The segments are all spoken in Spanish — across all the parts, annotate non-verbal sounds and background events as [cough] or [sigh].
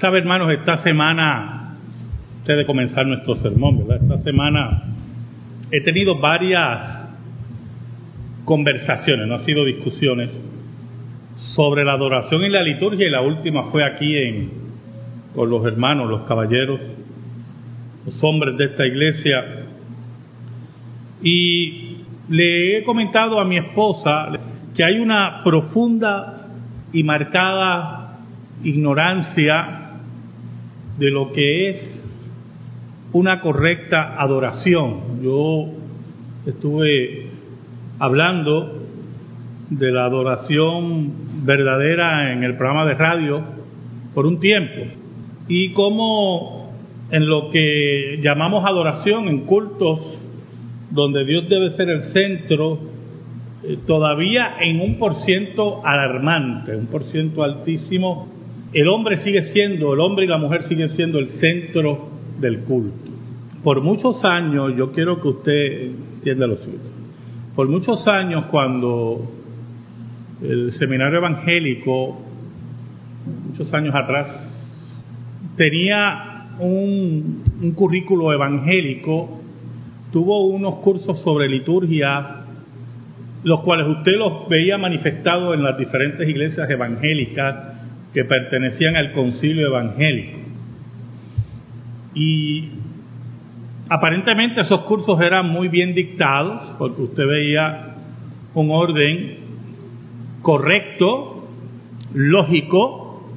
Sabe, hermanos, esta semana, antes de comenzar nuestro sermón, ¿verdad? Esta semana he tenido varias conversaciones, no han sido discusiones, sobre la adoración y la liturgia, y la última fue aquí en, con los hermanos, los caballeros, los hombres de esta iglesia. Y le he comentado a mi esposa que hay una profunda y marcada ignorancia de lo que es una correcta adoración. Yo estuve hablando de la adoración verdadera en el programa de radio por un tiempo y cómo en lo que llamamos adoración, en cultos donde Dios debe ser el centro, eh, todavía en un por ciento alarmante, un por ciento altísimo, el hombre sigue siendo, el hombre y la mujer siguen siendo el centro del culto. Por muchos años, yo quiero que usted entienda lo siguiente, por muchos años cuando el seminario evangélico, muchos años atrás, tenía un, un currículo evangélico, tuvo unos cursos sobre liturgia, los cuales usted los veía manifestados en las diferentes iglesias evangélicas, que pertenecían al concilio evangélico. Y aparentemente esos cursos eran muy bien dictados, porque usted veía un orden correcto, lógico,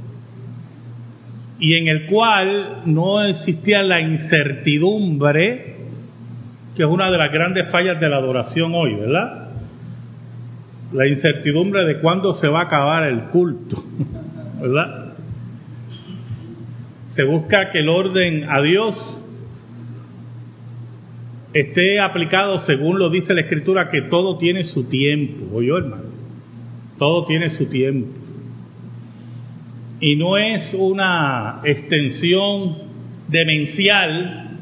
y en el cual no existía la incertidumbre, que es una de las grandes fallas de la adoración hoy, ¿verdad? La incertidumbre de cuándo se va a acabar el culto. [laughs] ¿verdad? Se busca que el orden a Dios esté aplicado según lo dice la Escritura, que todo tiene su tiempo. Oye, hermano, todo tiene su tiempo. Y no es una extensión demencial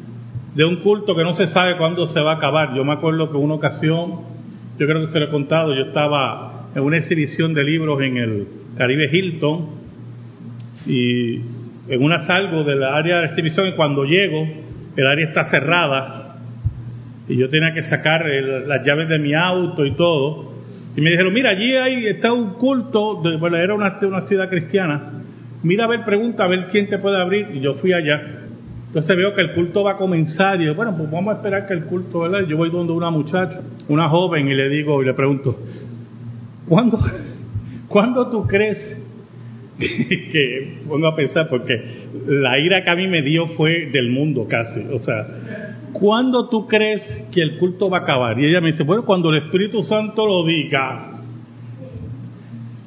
de un culto que no se sabe cuándo se va a acabar. Yo me acuerdo que una ocasión, yo creo que se lo he contado, yo estaba en una exhibición de libros en el Caribe Hilton y en una salgo del área de exhibición y cuando llego el área está cerrada y yo tenía que sacar las llaves de mi auto y todo y me dijeron mira allí hay, está un culto de, bueno era una, una ciudad cristiana. Mira a ver pregunta a ver quién te puede abrir y yo fui allá. Entonces veo que el culto va a comenzar y yo, bueno pues vamos a esperar que el culto ¿verdad? yo voy donde una muchacha una joven y le digo y le pregunto ¿cuándo, [laughs] ¿cuándo tú crees [laughs] que pongo a pensar porque la ira que a mí me dio fue del mundo casi. O sea, ¿cuándo tú crees que el culto va a acabar? Y ella me dice, bueno, cuando el Espíritu Santo lo diga.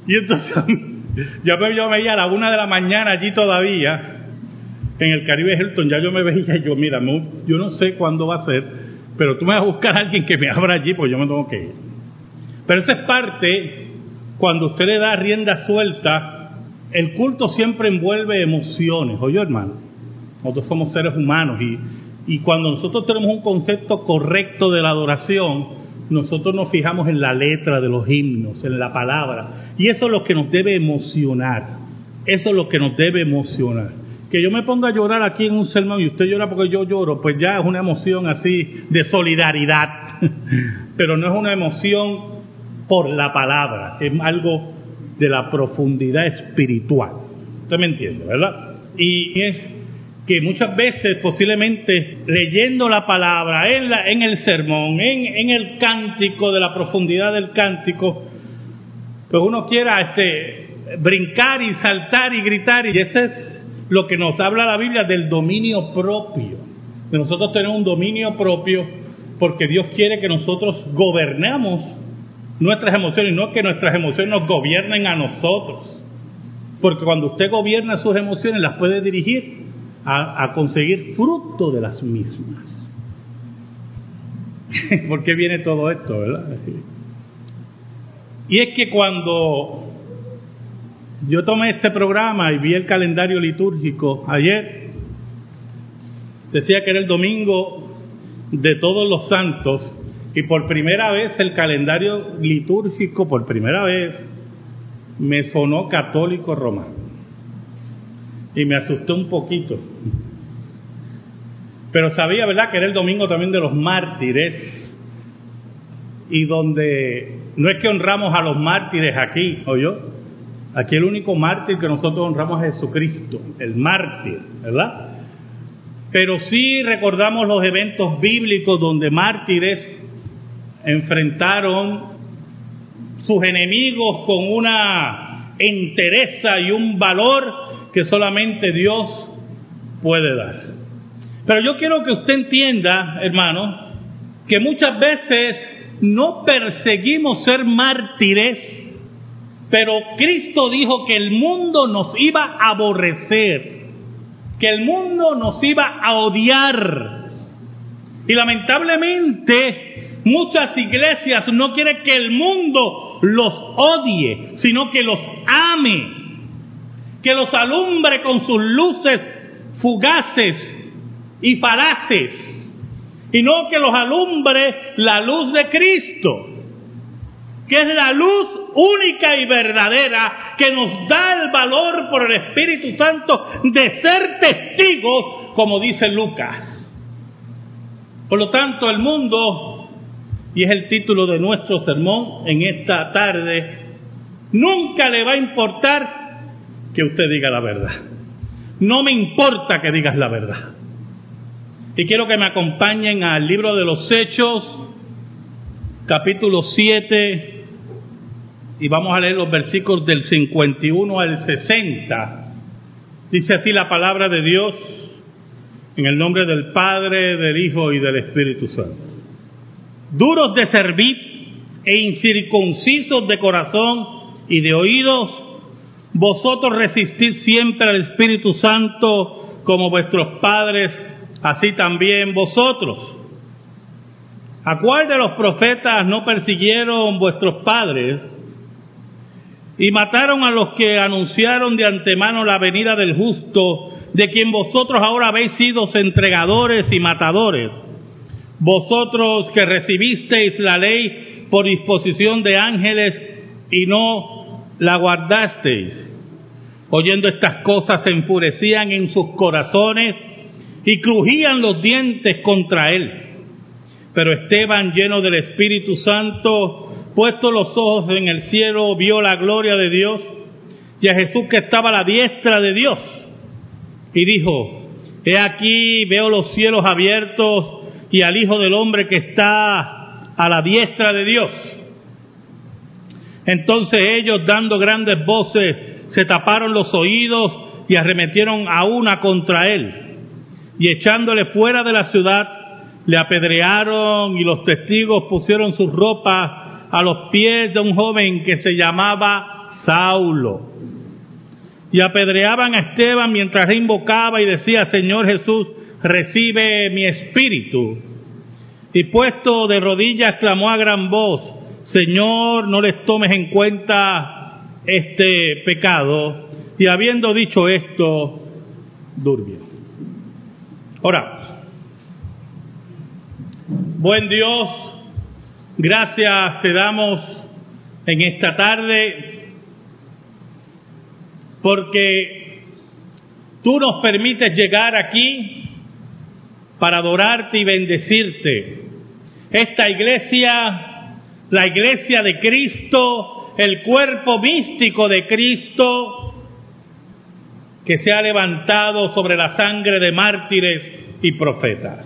Y entonces [laughs] yo me, yo veía a la una de la mañana allí todavía, en el Caribe Hilton, ya yo me veía yo, mira, yo no sé cuándo va a ser, pero tú me vas a buscar a alguien que me abra allí, pues yo me tengo que ir. Pero esa es parte, cuando usted le da rienda suelta el culto siempre envuelve emociones, oye hermano, nosotros somos seres humanos y, y cuando nosotros tenemos un concepto correcto de la adoración, nosotros nos fijamos en la letra de los himnos, en la palabra, y eso es lo que nos debe emocionar, eso es lo que nos debe emocionar. Que yo me ponga a llorar aquí en un sermón y usted llora porque yo lloro, pues ya es una emoción así de solidaridad, [laughs] pero no es una emoción por la palabra, es algo de la profundidad espiritual. Usted me entiende, ¿verdad? Y es que muchas veces posiblemente leyendo la palabra en, la, en el sermón, en, en, el cántico, de la profundidad del cántico, pues uno quiera este, brincar y saltar y gritar, y ese es lo que nos habla la Biblia del dominio propio. De nosotros tenemos un dominio propio porque Dios quiere que nosotros gobernemos nuestras emociones, no que nuestras emociones nos gobiernen a nosotros. Porque cuando usted gobierna sus emociones, las puede dirigir a, conseguir fruto de las mismas. [laughs] ¿Por qué viene todo esto, verdad? Y es que cuando yo tomé este programa y vi el calendario litúrgico ayer, decía que era el domingo de todos los santos, y por primera vez el calendario litúrgico, por primera vez, me sonó católico romano. y me asusté un poquito. Pero sabía, ¿verdad?, que era el domingo también de los mártires y donde no es que honramos a los mártires aquí, ¿o yo? Aquí el único mártir que nosotros honramos es Jesucristo, el mártir, ¿verdad? Pero sí recordamos los eventos bíblicos donde mártires enfrentaron sus enemigos con una entereza y un valor que solamente Dios puede dar. Pero yo quiero que usted entienda, hermano, que muchas veces no perseguimos ser mártires, pero Cristo dijo que el mundo nos iba a aborrecer, que el mundo nos iba a odiar. Y lamentablemente muchas iglesias no quieren que el mundo los odie, sino que los ame, que los alumbre con sus luces fugaces y falaces, y no que los alumbre la luz de Cristo, que es la luz única y verdadera que nos da el valor por el Espíritu Santo de ser testigos, como dice Lucas. Por lo tanto, el mundo, y es el título de nuestro sermón en esta tarde, nunca le va a importar que usted diga la verdad. No me importa que digas la verdad. Y quiero que me acompañen al libro de los Hechos, capítulo 7, y vamos a leer los versículos del 51 al 60. Dice así la palabra de Dios, en el nombre del Padre, del Hijo y del Espíritu Santo. Duros de servir e incircuncisos de corazón y de oídos, vosotros resistid siempre al Espíritu Santo como vuestros padres así también vosotros. ¿A cuál de los profetas no persiguieron vuestros padres y mataron a los que anunciaron de antemano la venida del justo, de quien vosotros ahora habéis sido entregadores y matadores? Vosotros que recibisteis la ley por disposición de ángeles y no la guardasteis. Oyendo estas cosas se enfurecían en sus corazones y crujían los dientes contra él. Pero Esteban, lleno del Espíritu Santo, puesto los ojos en el cielo, vio la gloria de Dios y a Jesús que estaba a la diestra de Dios. Y dijo, he aquí, veo los cielos abiertos y al Hijo del Hombre que está a la diestra de Dios. Entonces ellos, dando grandes voces, se taparon los oídos y arremetieron a una contra él y echándole fuera de la ciudad, le apedrearon y los testigos pusieron sus ropas a los pies de un joven que se llamaba Saulo. Y apedreaban a Esteban mientras invocaba y decía, Señor Jesús, recibe mi espíritu. Y puesto de rodillas clamó a gran voz, Señor, no les tomes en cuenta este pecado. Y habiendo dicho esto, durmió. Oramos. Buen Dios, gracias te damos en esta tarde porque tú nos permites llegar aquí para adorarte y bendecirte. Esta iglesia, la iglesia de Cristo, el cuerpo místico de Cristo, que se ha levantado sobre la sangre de mártires y profetas.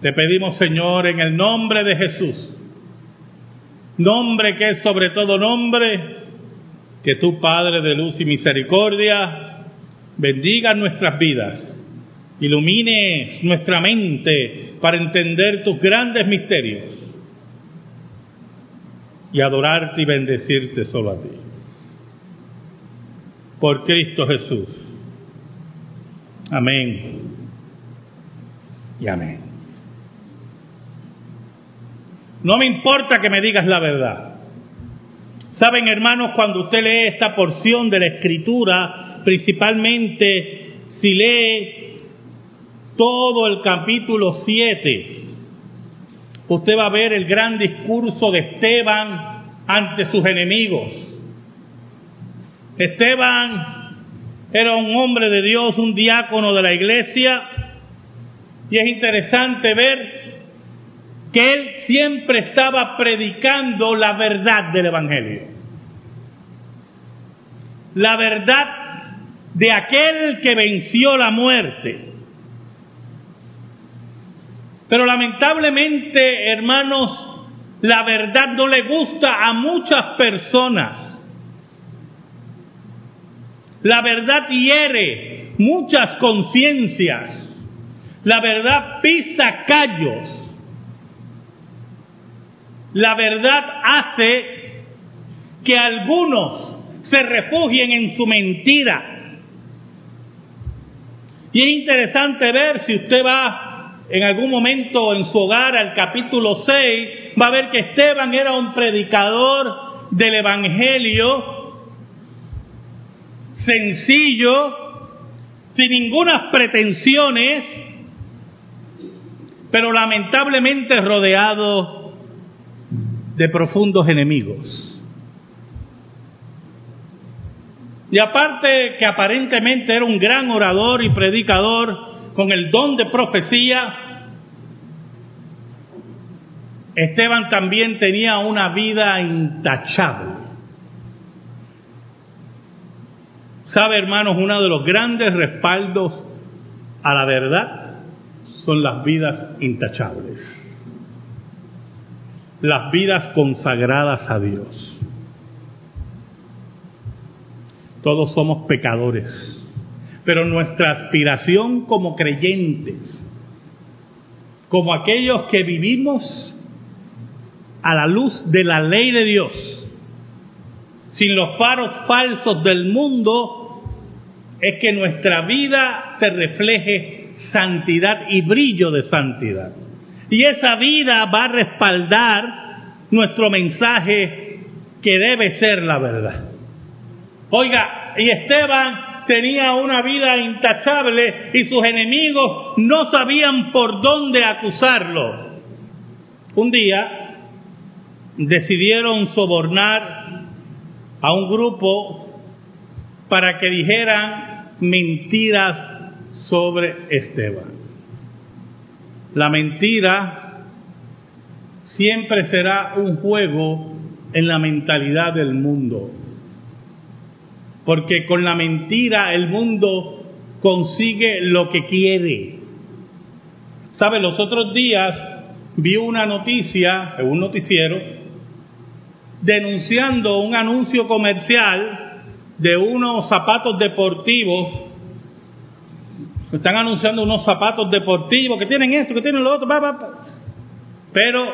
Te pedimos, Señor, en el nombre de Jesús, nombre que es sobre todo nombre, que tu Padre de luz y misericordia bendiga nuestras vidas, ilumine nuestra mente para entender tus grandes misterios y adorarte y bendecirte solo a ti por Cristo Jesús. Amén y amén. No me importa que me digas la verdad. Saben, hermanos, cuando usted lee esta porción de la Escritura, principalmente si lee todo el capítulo 7, usted va a ver el gran discurso de Esteban ante sus enemigos Esteban era un hombre de Dios, un diácono de la iglesia, y es interesante ver que él siempre estaba predicando la verdad del Evangelio. La verdad de aquel que venció la muerte. Pero lamentablemente, hermanos, la verdad no le gusta a muchas personas. La verdad hiere muchas conciencias. La verdad pisa callos. La verdad hace que algunos se refugien en su mentira. Y es interesante ver si usted va en algún momento en su hogar al capítulo 6, va a ver que Esteban era un predicador del Evangelio sencillo, sin ninguna pretensiones, pero lamentablemente rodeado de profundos enemigos. Y aparte que aparentemente era un gran orador y predicador con el don de profecía, Esteban también tenía una vida intachable. Sabe, hermanos, uno de los grandes respaldos a la verdad son las vidas intachables, las vidas consagradas a Dios. Todos somos pecadores, pero nuestra aspiración como creyentes, como aquellos que vivimos a la luz de la ley de Dios, sin los faros falsos del mundo, es que nuestra vida se refleje santidad y brillo de santidad. Y esa vida va a respaldar nuestro mensaje que debe ser la verdad. Oiga, y Esteban tenía una vida intachable y sus enemigos no sabían por dónde acusarlo. Un día decidieron sobornar a un grupo para que dijeran mentiras sobre Esteban. La mentira siempre será un juego en la mentalidad del mundo porque con la mentira el mundo consigue lo que quiere. ¿Sabe? Los otros días vi una noticia un noticiero denunciando un anuncio comercial de unos zapatos deportivos. Están anunciando unos zapatos deportivos que tienen esto, que tienen lo otro. Pero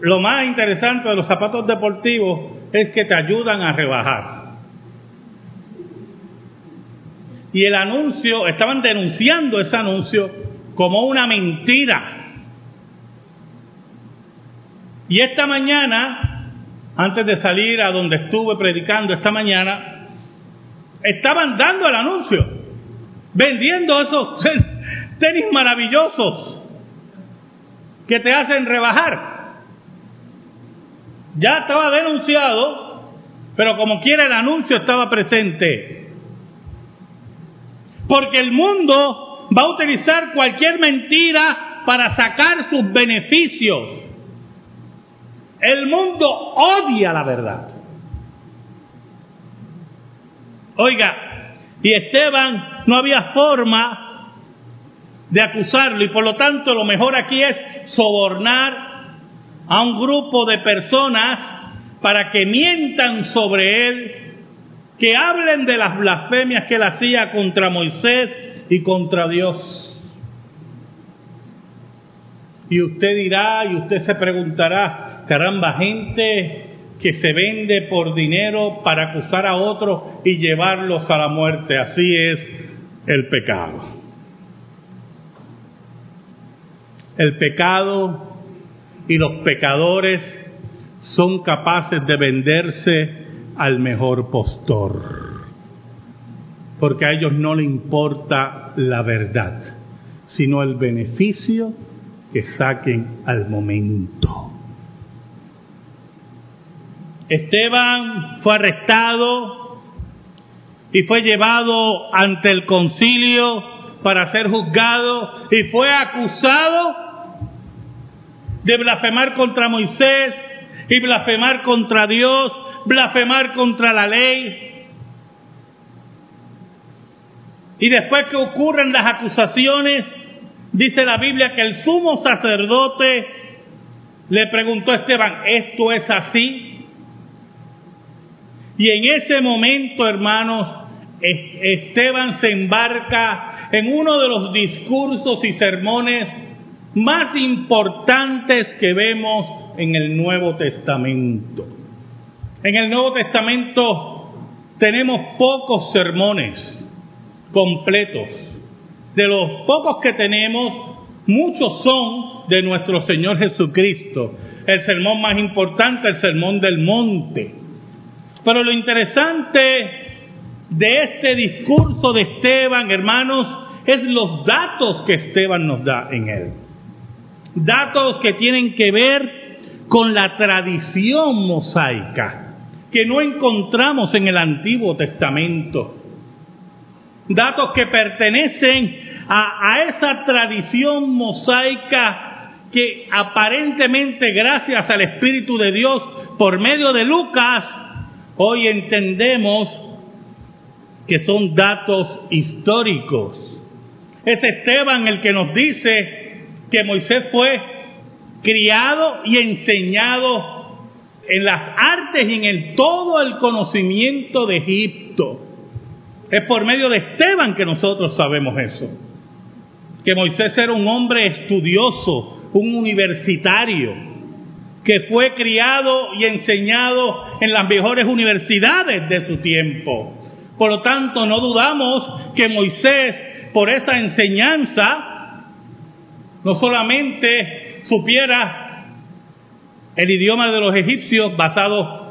lo más interesante de los zapatos deportivos es que te ayudan a rebajar. Y el anuncio, estaban denunciando ese anuncio como una mentira. Y esta mañana, antes de salir a donde estuve predicando esta mañana, estaban dando el anuncio, vendiendo esos [laughs] tenis maravillosos que te hacen rebajar. Ya estaba denunciado, pero como quiera el anuncio estaba presente. Porque el mundo va a utilizar cualquier mentira para sacar sus beneficios. El mundo odia la verdad. Oiga, y Esteban no había forma de acusarlo y por lo tanto lo mejor aquí es sobornar a un grupo de personas para que mientan sobre él que hablen de las blasfemias que él hacía contra Moisés y contra Dios. Y usted dirá y usted se preguntará, caramba, gente que se vende por dinero para acusar a otros y llevarlos a la muerte. Así es el pecado. El pecado y los pecadores son capaces de venderse al mejor postor, porque a ellos no le importa la verdad, sino el beneficio que saquen al momento. Esteban fue arrestado y fue llevado ante el concilio para ser juzgado y fue acusado de blasfemar contra Moisés y blasfemar contra Dios, blasfemar contra la ley. Y después que ocurren las acusaciones, dice la Biblia que el sumo sacerdote le preguntó a Esteban, ¿esto es así? Y en ese momento, hermanos, Esteban se embarca en uno de los discursos y sermones más importantes que vemos en el Nuevo Testamento. En el Nuevo Testamento tenemos pocos sermones completos. De los pocos que tenemos, muchos son de nuestro Señor Jesucristo. El sermón más importante, el sermón del monte. Pero lo interesante de este discurso de Esteban, hermanos, es los datos que Esteban nos da en él. Datos que tienen que ver con la tradición mosaica, que no encontramos en el Antiguo Testamento. Datos que pertenecen a, a esa tradición mosaica que aparentemente gracias al Espíritu de Dios por medio de Lucas, hoy entendemos que son datos históricos. Es Esteban el que nos dice que Moisés fue criado y enseñado en las artes y en todo el conocimiento de Egipto. Es por medio de Esteban que nosotros sabemos eso. Que Moisés era un hombre estudioso, un universitario, que fue criado y enseñado en las mejores universidades de su tiempo. Por lo tanto, no dudamos que Moisés, por esa enseñanza, no solamente supiera el idioma de los egipcios basado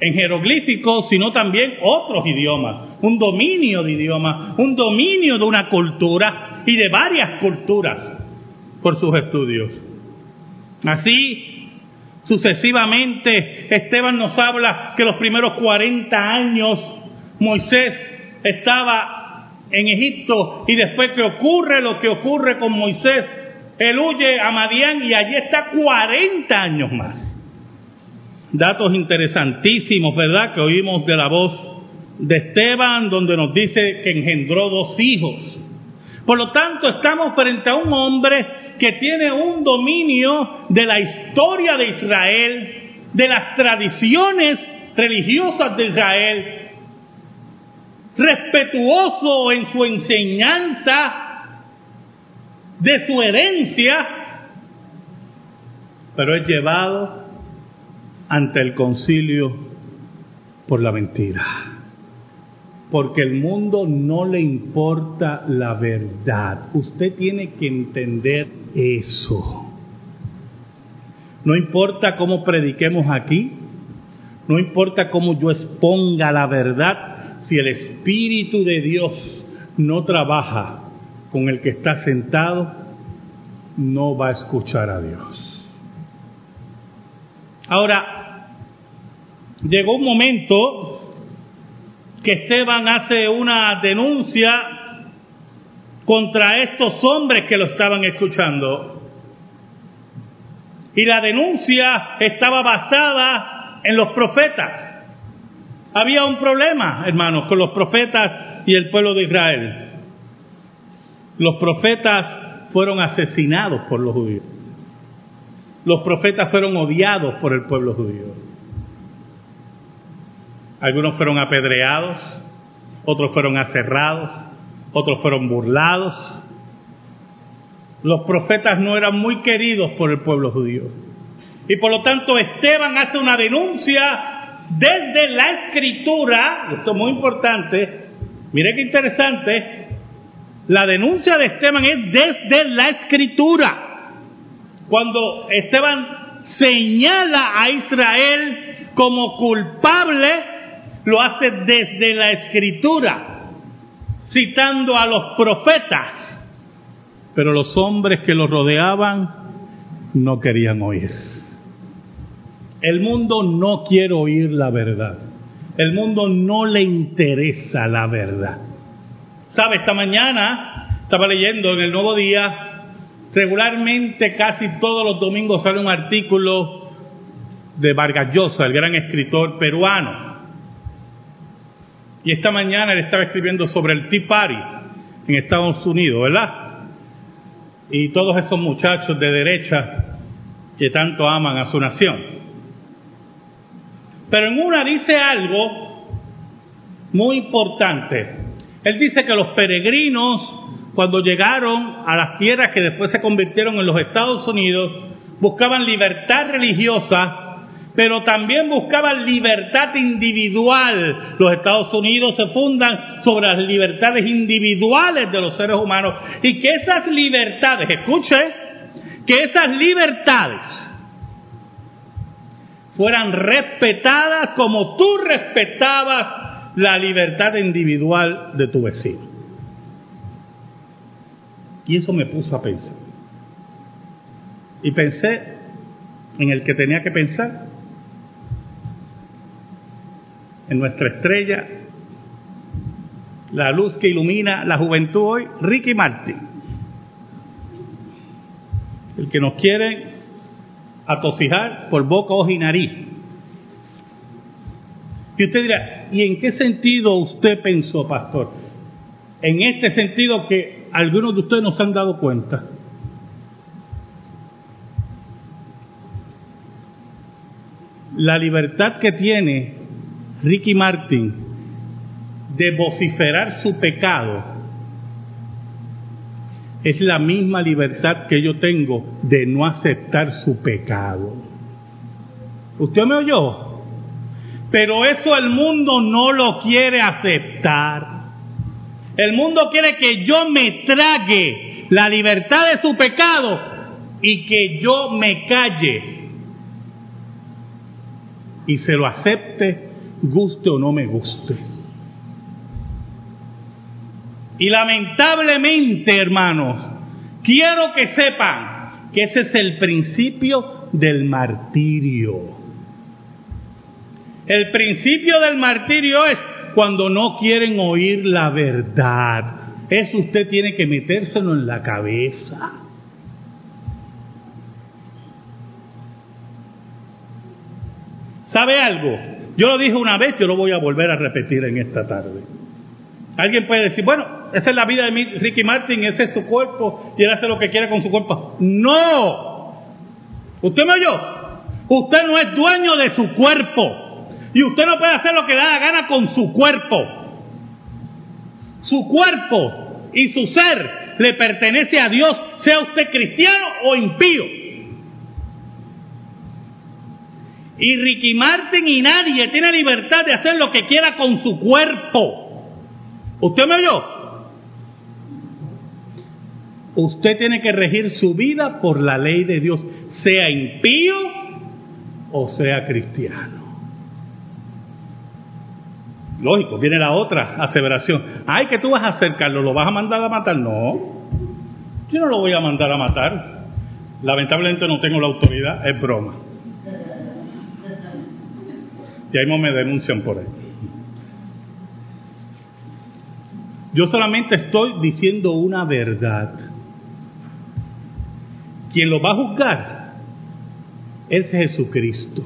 en jeroglíficos, sino también otros idiomas, un dominio de idiomas, un dominio de una cultura y de varias culturas por sus estudios. Así, sucesivamente, Esteban nos habla que los primeros 40 años Moisés estaba en Egipto y después que ocurre lo que ocurre con Moisés, él huye a Madián y allí está 40 años más. Datos interesantísimos, ¿verdad? Que oímos de la voz de Esteban, donde nos dice que engendró dos hijos. Por lo tanto, estamos frente a un hombre que tiene un dominio de la historia de Israel, de las tradiciones religiosas de Israel, respetuoso en su enseñanza de su herencia, pero es llevado ante el concilio por la mentira. Porque el mundo no le importa la verdad. Usted tiene que entender eso. No importa cómo prediquemos aquí, no importa cómo yo exponga la verdad, si el Espíritu de Dios no trabaja con el que está sentado, no va a escuchar a Dios. Ahora, llegó un momento que Esteban hace una denuncia contra estos hombres que lo estaban escuchando. Y la denuncia estaba basada en los profetas. Había un problema, hermanos, con los profetas y el pueblo de Israel. Los profetas fueron asesinados por los judíos. Los profetas fueron odiados por el pueblo judío. Algunos fueron apedreados, otros fueron aserrados, otros fueron burlados. Los profetas no eran muy queridos por el pueblo judío. Y por lo tanto Esteban hace una denuncia desde la escritura, esto es muy importante, mire qué interesante, la denuncia de Esteban es desde la escritura. Cuando Esteban señala a Israel como culpable, lo hace desde la escritura, citando a los profetas. Pero los hombres que lo rodeaban no querían oír. El mundo no quiere oír la verdad. el mundo no le interesa la verdad. ¿Sabe? Esta mañana estaba leyendo en el Nuevo Día, regularmente casi todos los domingos sale un artículo de Vargas Llosa, el gran escritor peruano. Y esta mañana él estaba escribiendo sobre el Tea Party en Estados Unidos, ¿verdad? Y todos esos muchachos de derecha que tanto aman a su nación. Pero en una dice algo muy importante. Él dice que los peregrinos, cuando llegaron a las tierras que después se convirtieron en los Estados Unidos, buscaban libertad religiosa, pero también buscaban libertad individual. Los Estados Unidos se fundan sobre las libertades individuales de los seres humanos y que esas libertades, escuche, que esas libertades fueran respetadas como tú respetabas la libertad individual de tu vecino. Y eso me puso a pensar. Y pensé en el que tenía que pensar, en nuestra estrella, la luz que ilumina la juventud hoy, Ricky Martin, el que nos quiere atosijar por boca, ojo y nariz. Y usted dirá, ¿y en qué sentido usted pensó, pastor? En este sentido que algunos de ustedes nos han dado cuenta. La libertad que tiene Ricky Martin de vociferar su pecado es la misma libertad que yo tengo de no aceptar su pecado. ¿Usted me oyó? Pero eso el mundo no lo quiere aceptar. El mundo quiere que yo me trague la libertad de su pecado y que yo me calle y se lo acepte, guste o no me guste. Y lamentablemente, hermanos, quiero que sepan que ese es el principio del martirio. El principio del martirio es cuando no quieren oír la verdad. Eso usted tiene que metérselo en la cabeza. ¿Sabe algo? Yo lo dije una vez, yo lo voy a volver a repetir en esta tarde. Alguien puede decir, bueno, esa es la vida de Ricky Martin, ese es su cuerpo y él hace lo que quiere con su cuerpo. No. ¿Usted me oyó? Usted no es dueño de su cuerpo. Y usted no puede hacer lo que da la gana con su cuerpo. Su cuerpo y su ser le pertenece a Dios, sea usted cristiano o impío. Y Ricky Martin y nadie tiene libertad de hacer lo que quiera con su cuerpo. ¿Usted me oyó? Usted tiene que regir su vida por la ley de Dios, sea impío o sea cristiano. Lógico, viene la otra aseveración. Ay, que tú vas a hacer, Carlos, ¿lo vas a mandar a matar? No, yo no lo voy a mandar a matar. Lamentablemente no tengo la autoridad, es broma. Y ahí me denuncian por ahí. Yo solamente estoy diciendo una verdad. Quien lo va a juzgar es Jesucristo.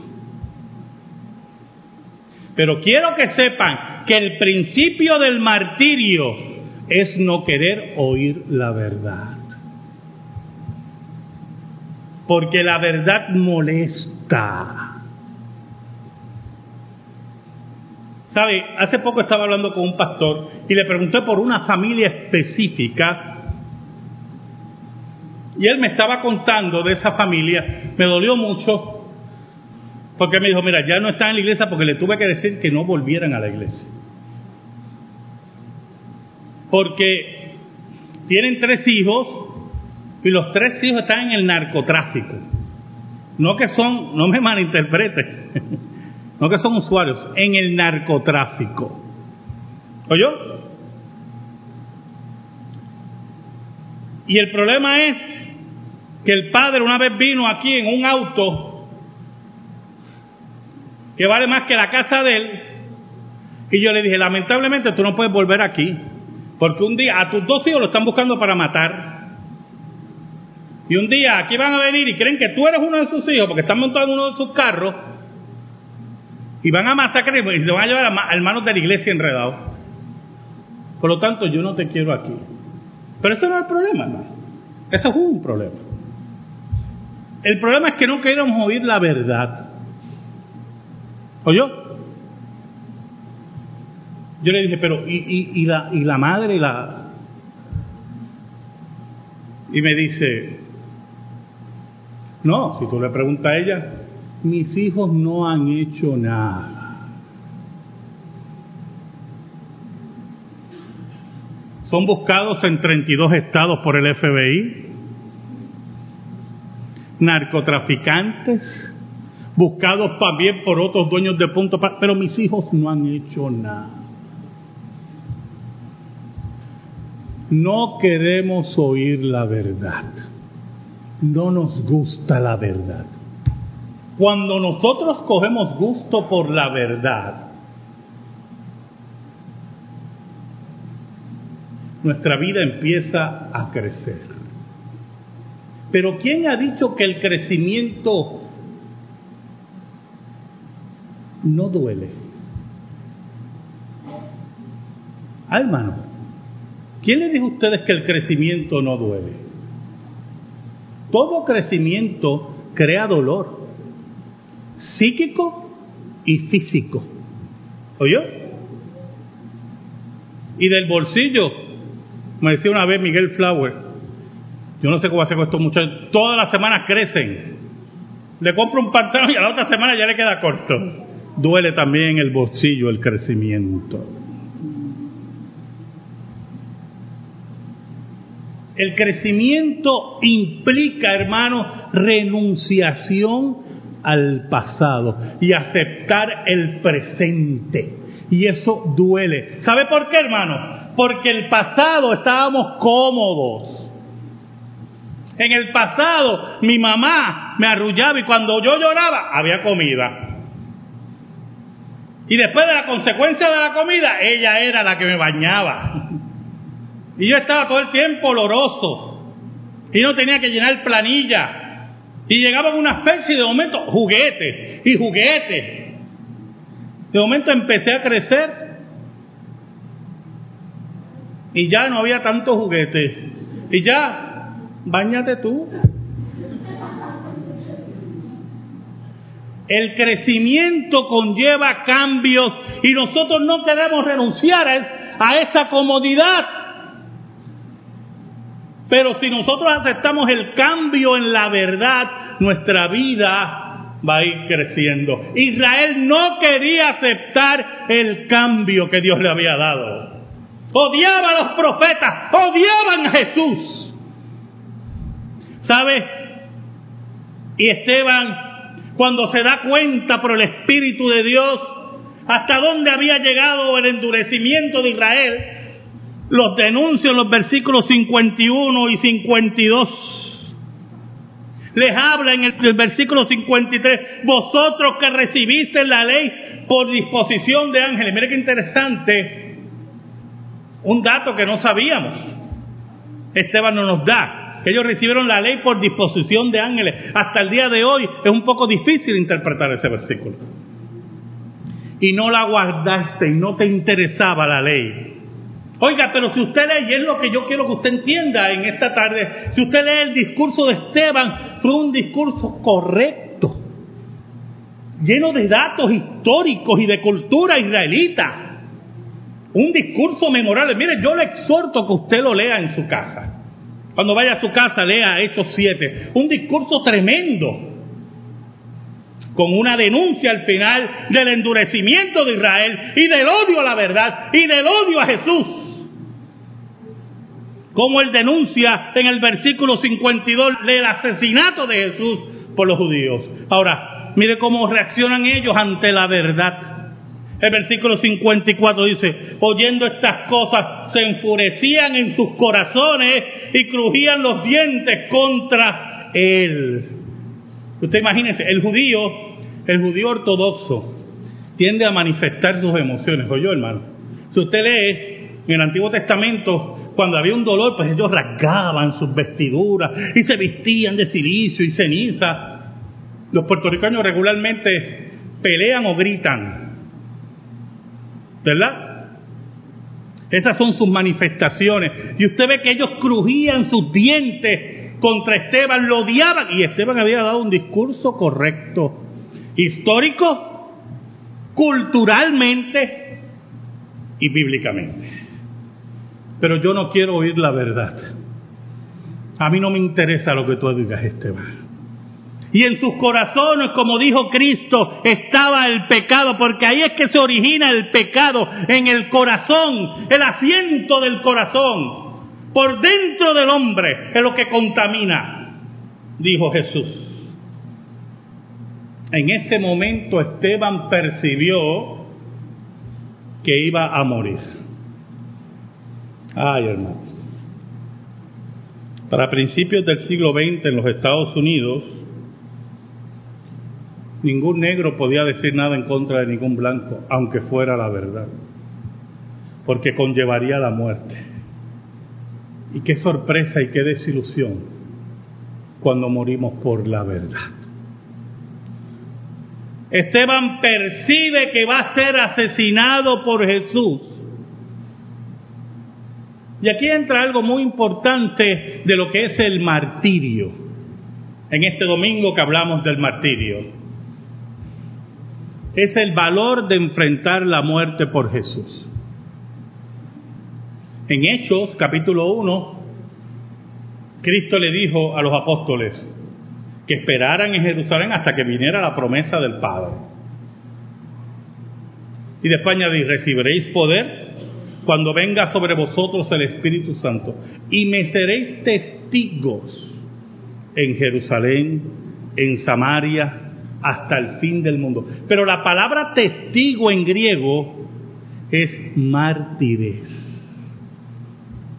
Pero quiero que sepan que el principio del martirio es no querer oír la verdad. Porque la verdad molesta. ¿Sabe? Hace poco estaba hablando con un pastor y le pregunté por una familia específica y él me estaba contando de esa familia, me dolió mucho, porque me dijo, mira, ya no están en la iglesia porque le tuve que decir que no volvieran a la iglesia. Porque tienen tres hijos y los tres hijos están en el narcotráfico. No que son, no me malinterpreten, [laughs] no que son usuarios, en el narcotráfico. ¿Oyó? Y el problema es que el padre una vez vino aquí en un auto que vale más que la casa de él Y yo le dije, lamentablemente tú no puedes volver aquí, porque un día a tus dos hijos lo están buscando para matar. Y un día aquí van a venir y creen que tú eres uno de sus hijos porque están montados uno de sus carros y van a masacrar y se van a llevar a hermanos de la iglesia enredados. Por lo tanto, yo no te quiero aquí. Pero eso no es el problema, hermano. Eso es un problema. El problema es que no queremos oír la verdad. ¿Oyó? Yo le dije, pero ¿y, y, la, y la madre y la... Y me dice, no, si tú le preguntas a ella, mis hijos no han hecho nada. Son buscados en 32 estados por el FBI, narcotraficantes, buscados también por otros dueños de punto, pero mis hijos no han hecho nada. No queremos oír la verdad. No nos gusta la verdad. Cuando nosotros cogemos gusto por la verdad, nuestra vida empieza a crecer. Pero ¿quién ha dicho que el crecimiento no duele? Ah, hermano, ¿quién le dijo a ustedes que el crecimiento no duele? Todo crecimiento crea dolor psíquico y físico. ¿Oyó? Y del bolsillo, me decía una vez Miguel Flower, yo no sé cómo hacer con estos muchachos, todas las semanas crecen. Le compro un pantalón y a la otra semana ya le queda corto. Duele también el bolsillo el crecimiento. El crecimiento implica, hermano, renunciación al pasado y aceptar el presente. Y eso duele. ¿Sabe por qué, hermano? Porque el pasado estábamos cómodos. En el pasado mi mamá me arrullaba y cuando yo lloraba había comida. Y después de la consecuencia de la comida, ella era la que me bañaba. Y yo estaba todo el tiempo oloroso. Y no tenía que llenar planilla. Y llegaban una especie de momento, juguete y juguete. De momento empecé a crecer y ya no había tanto juguete. Y ya, bañate tú. El crecimiento conlleva cambios y nosotros no queremos renunciar a esa comodidad. Pero si nosotros aceptamos el cambio en la verdad, nuestra vida va a ir creciendo. Israel no quería aceptar el cambio que Dios le había dado. Odiaba a los profetas, odiaban a Jesús. ¿Sabe? Y Esteban, cuando se da cuenta por el Espíritu de Dios, hasta dónde había llegado el endurecimiento de Israel, los denuncia en los versículos 51 y 52. Les habla en el, versículo 53, vosotros que recibiste la ley por disposición de ángeles. Mire qué interesante, un dato que no sabíamos. Esteban no nos da. Ellos recibieron la ley por disposición de ángeles. Hasta el día de hoy es un poco difícil interpretar ese versículo. Y no la guardaste y no te interesaba la ley. Oiga, pero si usted lee, y es lo que yo quiero que usted entienda en esta tarde, si usted lee el discurso de Esteban, fue un discurso correcto, lleno de datos históricos y de cultura israelita. Un discurso memorable. Mire, yo le exhorto que usted lo lea en su casa. Cuando vaya a su casa, lea Hechos siete. Un discurso tremendo, con una denuncia al final del endurecimiento de Israel y del odio a la verdad y del odio a Jesús como él denuncia en el versículo 52 el asesinato de Jesús por los judíos. Ahora, mire cómo reaccionan ellos ante la verdad. El versículo 54 dice, oyendo estas cosas, se enfurecían en sus corazones y crujían los dientes contra él. Usted imagínese, el judío, el judío ortodoxo, tiende a manifestar sus emociones. Oye, hermano, si usted lee en el Antiguo Testamento, cuando había un dolor, pues ellos rasgaban sus vestiduras y se vestían de silicio y ceniza. Los puertorriqueños regularmente pelean o gritan. ¿Verdad? Esas son sus manifestaciones. Y usted ve que ellos crujían sus dientes contra Esteban, lo odiaban. Y Esteban había dado un discurso correcto, histórico, culturalmente y bíblicamente. Pero yo no quiero oír la verdad. A mí no me interesa lo que tú digas, Esteban. Y en sus corazones, como dijo Cristo, estaba el pecado, porque ahí es que se origina el pecado, en el corazón, el asiento del corazón. Por dentro del hombre es lo que contamina, dijo Jesús. En ese momento Esteban percibió que iba a morir. Ay, hermano. Para principios del siglo XX en los Estados Unidos, ningún negro podía decir nada en contra de ningún blanco, aunque fuera la verdad, porque conllevaría la muerte. Y qué sorpresa y qué desilusión cuando morimos por la verdad. Esteban percibe que va a ser asesinado por Jesús. Y aquí entra algo muy importante de lo que es el martirio. En este domingo que hablamos del martirio es el valor de enfrentar la muerte por Jesús. En Hechos capítulo 1, Cristo le dijo a los apóstoles que esperaran en Jerusalén hasta que viniera la promesa del Padre. Y después añadí, recibiréis poder cuando venga sobre vosotros el Espíritu Santo y me seréis testigos en Jerusalén, en Samaria, hasta el fin del mundo. Pero la palabra testigo en griego es mártires.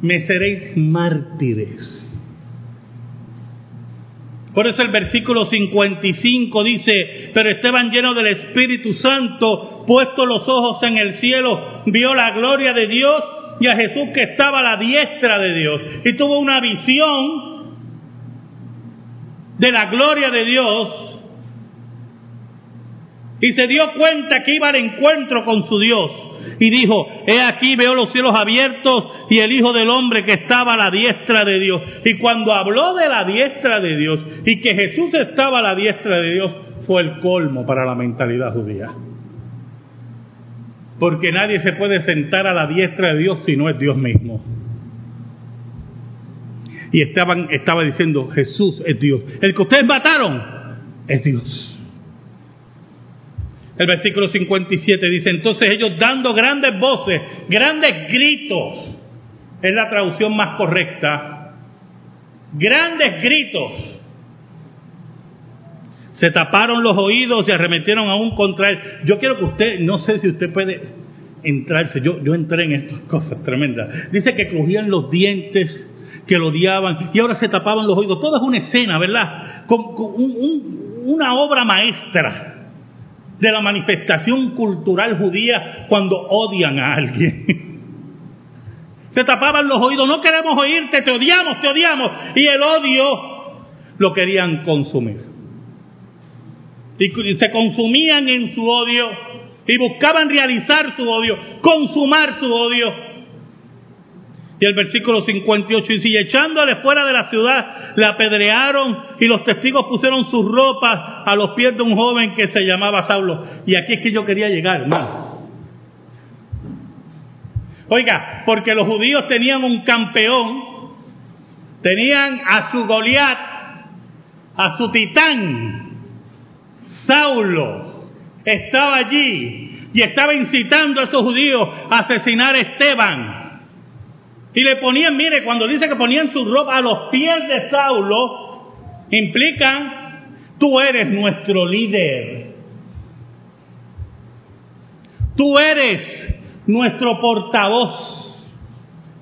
Me seréis mártires. Por eso el versículo 55 dice, pero Esteban lleno del Espíritu Santo, puesto los ojos en el cielo, vio la gloria de Dios y a Jesús que estaba a la diestra de Dios. Y tuvo una visión de la gloria de Dios y se dio cuenta que iba al encuentro con su Dios. Y dijo, he aquí veo los cielos abiertos y el Hijo del Hombre que estaba a la diestra de Dios. Y cuando habló de la diestra de Dios y que Jesús estaba a la diestra de Dios, fue el colmo para la mentalidad judía. Porque nadie se puede sentar a la diestra de Dios si no es Dios mismo. Y estaban, estaba diciendo, Jesús es Dios. El que ustedes mataron es Dios. El versículo 57 dice, entonces ellos dando grandes voces, grandes gritos, es la traducción más correcta, grandes gritos, se taparon los oídos y arremetieron aún contra él. Yo quiero que usted, no sé si usted puede entrarse, yo, yo entré en estas cosas tremendas. Dice que crujían los dientes, que lo odiaban y ahora se tapaban los oídos. Todo es una escena, ¿verdad? Con, una obra maestra de la manifestación cultural judía cuando odian a alguien. [laughs] Se tapaban los oídos, no queremos oírte, te odiamos, te odiamos. Y el odio lo querían consumir. Y se consumían en su odio y buscaban realizar su odio, consumar su odio y el versículo 58 dice, y echándole fuera de la ciudad, le apedrearon y los testigos pusieron sus ropas a los pies de un joven que se llamaba Saulo. Y aquí es que yo quería llegar, hermano. Oiga, porque los judíos tenían un campeón, tenían a su Goliat, a su titán, Saulo, estaba allí y estaba incitando a esos judíos a asesinar a Esteban. Y le ponían, mire, cuando dice que ponían su ropa a los pies de Saulo, implican, tú eres nuestro líder. Tú eres nuestro portavoz.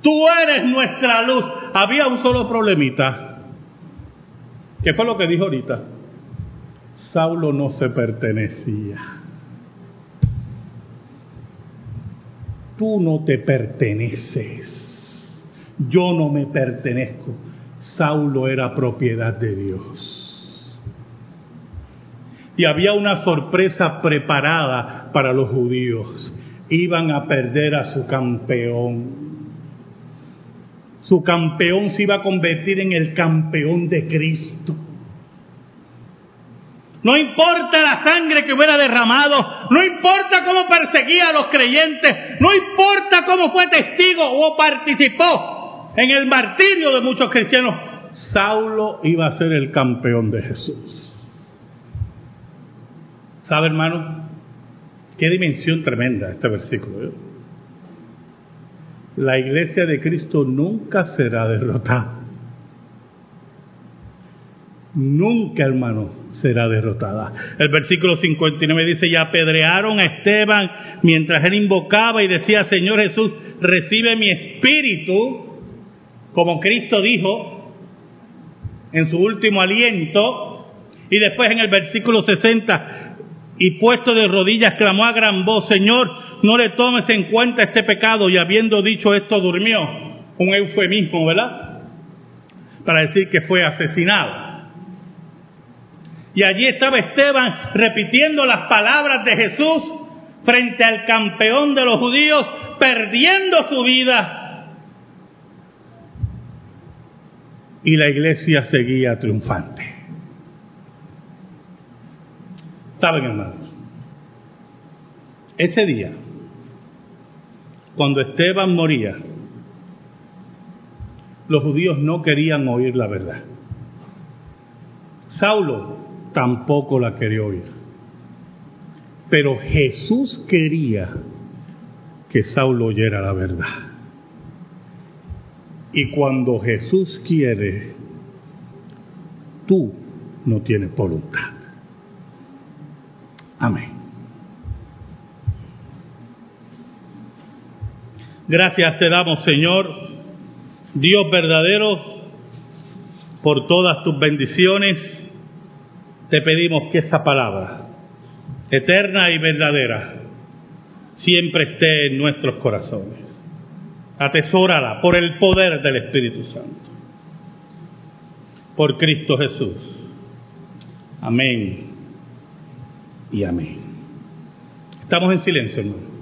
Tú eres nuestra luz. Había un solo problemita. ¿Qué fue lo que dijo ahorita? Saulo no se pertenecía. tú no te perteneces, yo no me pertenezco. Saulo era propiedad de Dios. Y había una sorpresa preparada para los judíos. Iban a perder a su campeón. Su campeón se iba a convertir en el campeón de Cristo. No importa la sangre que hubiera derramado, no importa cómo perseguía a los creyentes, no importa cómo fue testigo o participó en el martirio de muchos cristianos, Saulo iba a ser el campeón de Jesús. ¿Sabe, hermano? Qué dimensión tremenda este versículo. ¿eh? La iglesia de Cristo nunca será derrotada. Nunca, hermano, será derrotada. El versículo 59 dice, y apedrearon a Esteban mientras él invocaba y decía, Señor Jesús, recibe mi espíritu, como Cristo dijo en su último aliento. Y después en el versículo 60, y puesto de rodillas clamó a gran voz, Señor, no le tomes en cuenta este pecado y habiendo dicho esto durmió. Un eufemismo, ¿verdad? Para decir que fue asesinado. Y allí estaba Esteban repitiendo las palabras de Jesús frente al campeón de los judíos, perdiendo su vida. Y la iglesia seguía triunfante. Saben, hermanos, ese día, cuando Esteban moría, los judíos no querían oír la verdad. Saulo tampoco la quería oír. Pero Jesús quería que Saulo oyera la verdad. Y cuando Jesús quiere, tú no tienes voluntad. Amén. Gracias te damos, Señor, Dios verdadero, por todas tus bendiciones. Te pedimos que esa palabra, eterna y verdadera, siempre esté en nuestros corazones. Atesórala por el poder del Espíritu Santo. Por Cristo Jesús. Amén y amén. Estamos en silencio, hermano.